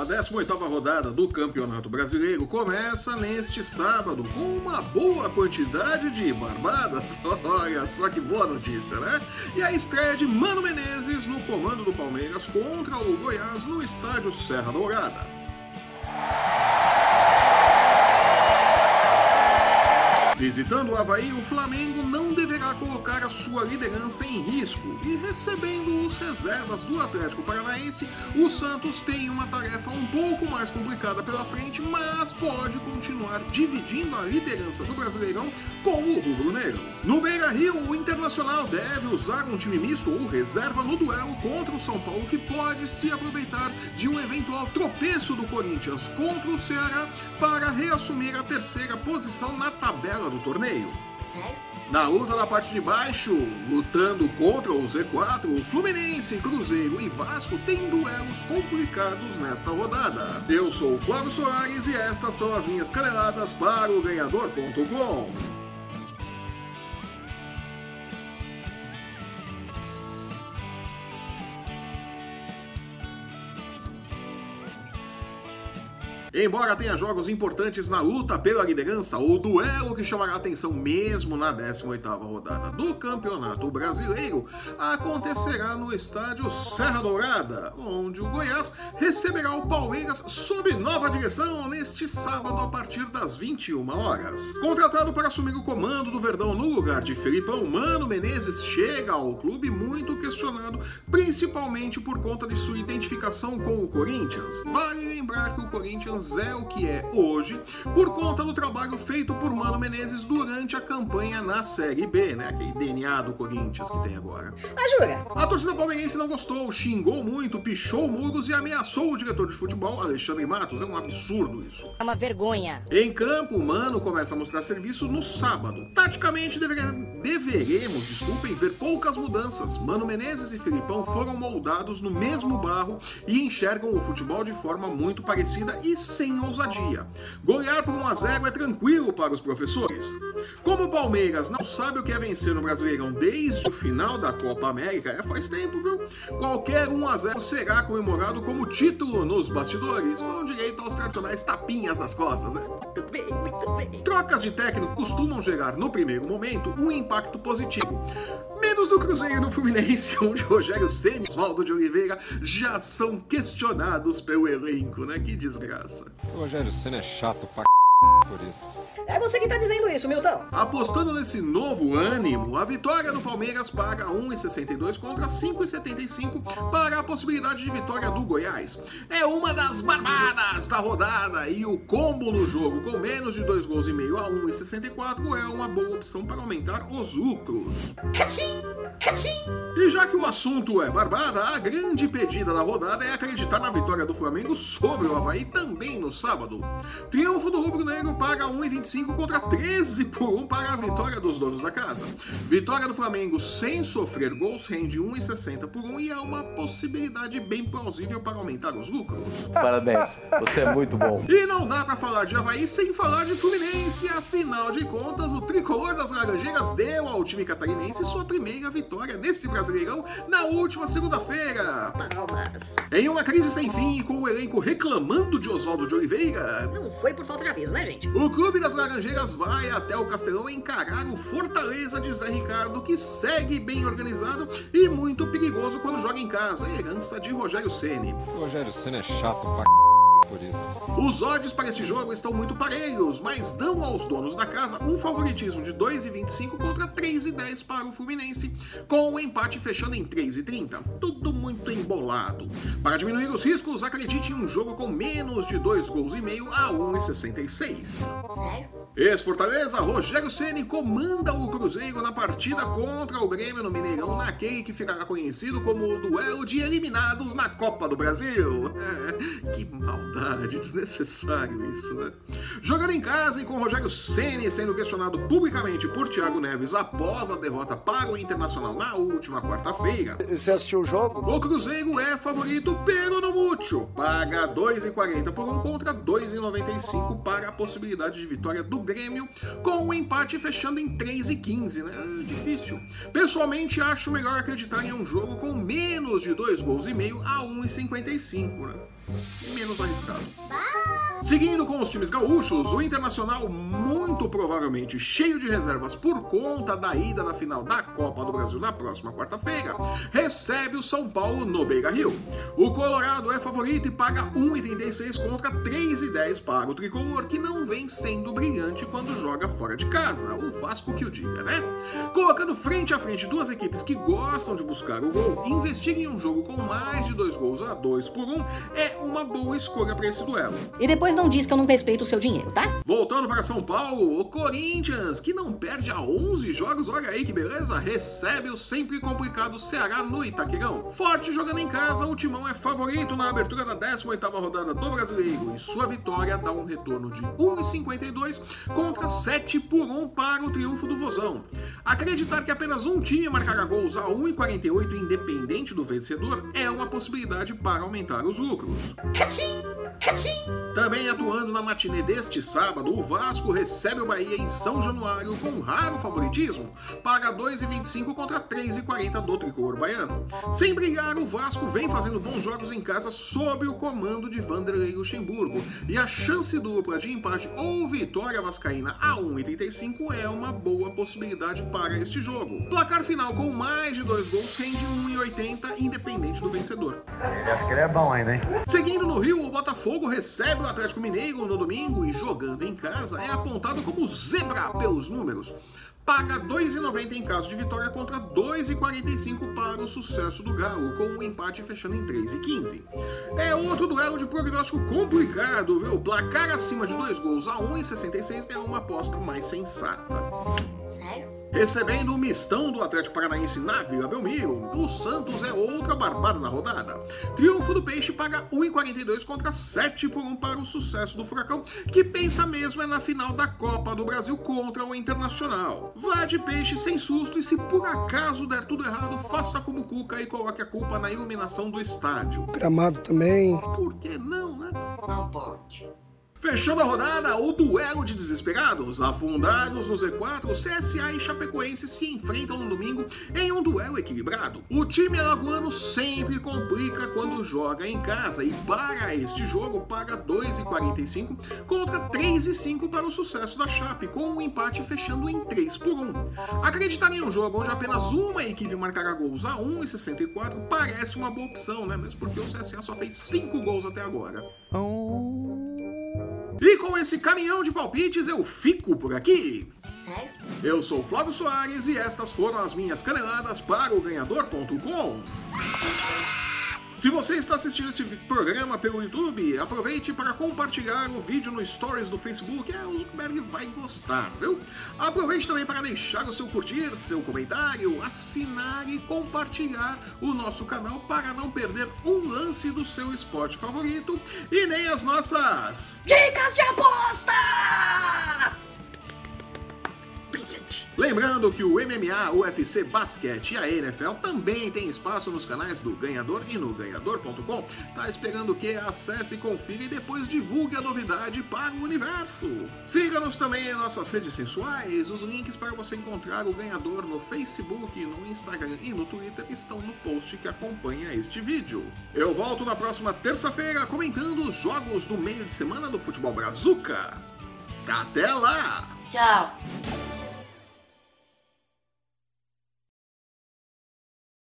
A 18ª rodada do Campeonato Brasileiro começa neste sábado com uma boa quantidade de barbadas. Olha só que boa notícia, né? E a estreia de Mano Menezes no comando do Palmeiras contra o Goiás no estádio Serra Dourada. Visitando o Havaí, o Flamengo não deverá colocar a sua liderança em risco e recebendo os reservas do Atlético Paranaense, o Santos tem uma tarefa um pouco mais complicada pela frente, mas pode continuar dividindo a liderança do Brasileirão com o rubro-negro. No Beira-Rio, o Internacional deve usar um time misto ou reserva no duelo contra o São Paulo, que pode se aproveitar de um eventual tropeço do Corinthians contra o Ceará para reassumir a terceira posição na tabela do torneio. Sério? Na luta da parte de baixo, lutando contra o Z4, o Fluminense, Cruzeiro e Vasco têm duelos complicados nesta rodada. Eu sou o Flávio Soares e estas são as minhas caneladas para o ganhador.com. Embora tenha jogos importantes na luta pela liderança, o duelo que chamará atenção mesmo na 18ª rodada do Campeonato Brasileiro acontecerá no estádio Serra Dourada, onde o Goiás receberá o Palmeiras sob nova direção neste sábado a partir das 21 horas. Contratado para assumir o comando do Verdão no lugar de Felipão, Mano Menezes chega ao clube muito questionado, principalmente por conta de sua identificação com o Corinthians. Vale lembrar que o Corinthians é o que é hoje por conta do trabalho feito por Mano Menezes durante a campanha na Série B, né? Aquele DNA do Corinthians que tem agora. Ah, jura? A torcida palmeirense não gostou, xingou muito, pichou muros e ameaçou o diretor de futebol, Alexandre Matos. É um absurdo isso. É uma vergonha. Em campo, o Mano começa a mostrar serviço no sábado. Taticamente, deveria- deveremos, desculpem, ver poucas mudanças. Mano Menezes e Filipão foram moldados no mesmo barro e enxergam o futebol de forma muito parecida e sem ousadia. Golear por 1 a 0 é tranquilo para os professores. Como o Palmeiras não sabe o que é vencer no Brasileirão desde o final da Copa América, é faz tempo, viu? Qualquer 1 a 0 será comemorado como título nos bastidores, com direito aos tradicionais tapinhas nas costas. né? Muito bem, muito bem. Trocas de técnico costumam gerar, no primeiro momento, um impacto positivo. Menos do Cruzeiro e Fluminense, onde Rogério Ceni e Oswaldo de Oliveira já são questionados pelo elenco, né? Que desgraça. O Rogério Senna é chato pra. Por isso. É você que tá dizendo isso, Milton. Apostando nesse novo ânimo, a vitória do Palmeiras paga 1,62 contra 5,75 para a possibilidade de vitória do Goiás. É uma das barbadas da rodada e o combo no jogo com menos de 2 gols e meio a 1,64 é uma boa opção para aumentar os lucros. Catim. E já que o assunto é barbada, a grande pedida da rodada é acreditar na vitória do Flamengo sobre o Havaí também no sábado. Triunfo do Rubro Negro paga 1,25 contra 13 por 1 para a vitória dos donos da casa. Vitória do Flamengo sem sofrer gols rende 1,60 por 1 e é uma possibilidade bem plausível para aumentar os lucros. Parabéns, você é muito bom. E não dá pra falar de Havaí sem falar de Fluminense. Afinal de contas, o tricolor das Laranjeiras deu ao time catarinense sua primeira vitória nesse Brasileirão na última segunda-feira. Palmas. Em uma crise sem fim e com o elenco reclamando de Oswaldo de Oliveira, Não foi por falta de aviso, né, gente? o clube das Laranjeiras vai até o Castelão encarar o Fortaleza de Zé Ricardo, que segue bem organizado e muito perigoso quando joga em casa. Herança de Rogério Ceni. O Rogério Senna é chato pra c... por isso. Os odds para este jogo estão muito parelhos, mas dão aos donos da casa um favoritismo de 2,25 contra 3,10 para o Fluminense, com o empate fechando em 3,30. Tudo muito embolado. Para diminuir os riscos, acredite em um jogo com menos de 2 gols e meio a 1,66. Sério? Ex-Fortaleza, Rogério Ceni comanda o Cruzeiro na partida contra o Grêmio no Mineirão, naquele que ficará conhecido como o duelo de eliminados na Copa do Brasil. É, que maldade, desnecessário isso, né? Jogando em casa e com Rogério Ceni sendo questionado publicamente por Thiago Neves após a derrota para o Internacional na última quarta-feira, Você assistiu o jogo? o Cruzeiro é favorito pero no mútil. Paga 2,40 por um contra 2,95 para a possibilidade de vitória do Grêmio, com o empate fechando em 3,15, né? É Difícil. Pessoalmente, acho melhor acreditar em um jogo com menos de 2 gols e meio a 1,55, né? menos arriscado. Seguindo com os times gaúchos, o Internacional, muito provavelmente cheio de reservas por conta da ida da final da Copa do Brasil na próxima quarta-feira, recebe o São Paulo no Beira Rio. O Colorado é favorito e paga 1,36 contra 3,10 para o tricolor, que não vem sendo brilhante quando joga fora de casa. O Vasco que o diga, né? Colocando frente a frente duas equipes que gostam de buscar o gol, investir em um jogo com mais de dois gols a dois por um é uma boa escolha para esse duelo. E depois não diz que eu não respeito o seu dinheiro, tá? Voltando para São Paulo, o Corinthians, que não perde há 11 jogos, olha aí que beleza, recebe o sempre complicado Ceará no Itaquerão. Forte jogando em casa, o Timão é favorito na abertura da 18ª rodada do Brasileiro e sua vitória dá um retorno de 1,52 contra 7 por 1 para o triunfo do Vozão. Acreditar que apenas um time marcará gols a 1,48 independente do vencedor é uma possibilidade para aumentar os lucros. Também atuando na matinê deste sábado, o Vasco recebe o Bahia em São Januário com raro favoritismo, paga 2,25 contra 3,40 do tricolor baiano. Sem brigar, o Vasco vem fazendo bons jogos em casa sob o comando de Vanderlei Luxemburgo, e a chance dupla de empate ou vitória vascaína a 1,35 é uma boa possibilidade para este jogo. Placar final com mais de dois gols rende 1,80 independente do vencedor. Acha que ele é bom ainda, hein? Seguindo no Rio, o Botafogo recebe o Atlético Mineiro no domingo e jogando em casa é apontado como zebra pelos números. Paga 2,90 em caso de vitória contra 2,45 para o sucesso do Galo, com o empate fechando em 3,15. É outro duelo de prognóstico complicado, viu? Placar acima de dois gols a 1,66 é uma aposta mais sensata. Sério? Recebendo o mistão do Atlético Paranaense na Vila Belmiro, o Santos é outra barbada na rodada. Triunfo do Peixe paga 1,42 contra 7 por 1 para o sucesso do Furacão, que pensa mesmo é na final da Copa do Brasil contra o Internacional. Vá de Peixe sem susto e se por acaso der tudo errado, faça como Cuca e coloque a culpa na iluminação do estádio. Gramado também. Por que não, né? Não pode. Fechando a rodada, o duelo de desesperados. Afundados no Z4, CSA e Chapecoense se enfrentam no domingo em um duelo equilibrado. O time alagoano sempre complica quando joga em casa e para este jogo paga 2,45 contra 3,5 para o sucesso da Chape, com o empate fechando em 3 por 1. Acreditar em um jogo onde apenas uma equipe marcará gols a 1,64 parece uma boa opção, né? Mesmo porque o CSA só fez 5 gols até agora. E com esse caminhão de palpites eu fico por aqui. Sério? Eu sou Flávio Soares e estas foram as minhas caneladas para o ganhador.com. Se você está assistindo esse programa pelo YouTube, aproveite para compartilhar o vídeo no Stories do Facebook. É, o Zuckerberg vai gostar, viu? Aproveite também para deixar o seu curtir, seu comentário, assinar e compartilhar o nosso canal para não perder um lance do seu esporte favorito e nem as nossas. Dicas de apostas! Lembrando que o MMA, UFC, basquete e a NFL também tem espaço nos canais do Ganhador e no ganhador.com. Tá esperando o que? Acesse, confira e depois divulgue a novidade para o universo. Siga-nos também em nossas redes sensuais. Os links para você encontrar o Ganhador no Facebook, no Instagram e no Twitter estão no post que acompanha este vídeo. Eu volto na próxima terça-feira comentando os jogos do meio de semana do futebol brazuca. Até lá! Tchau.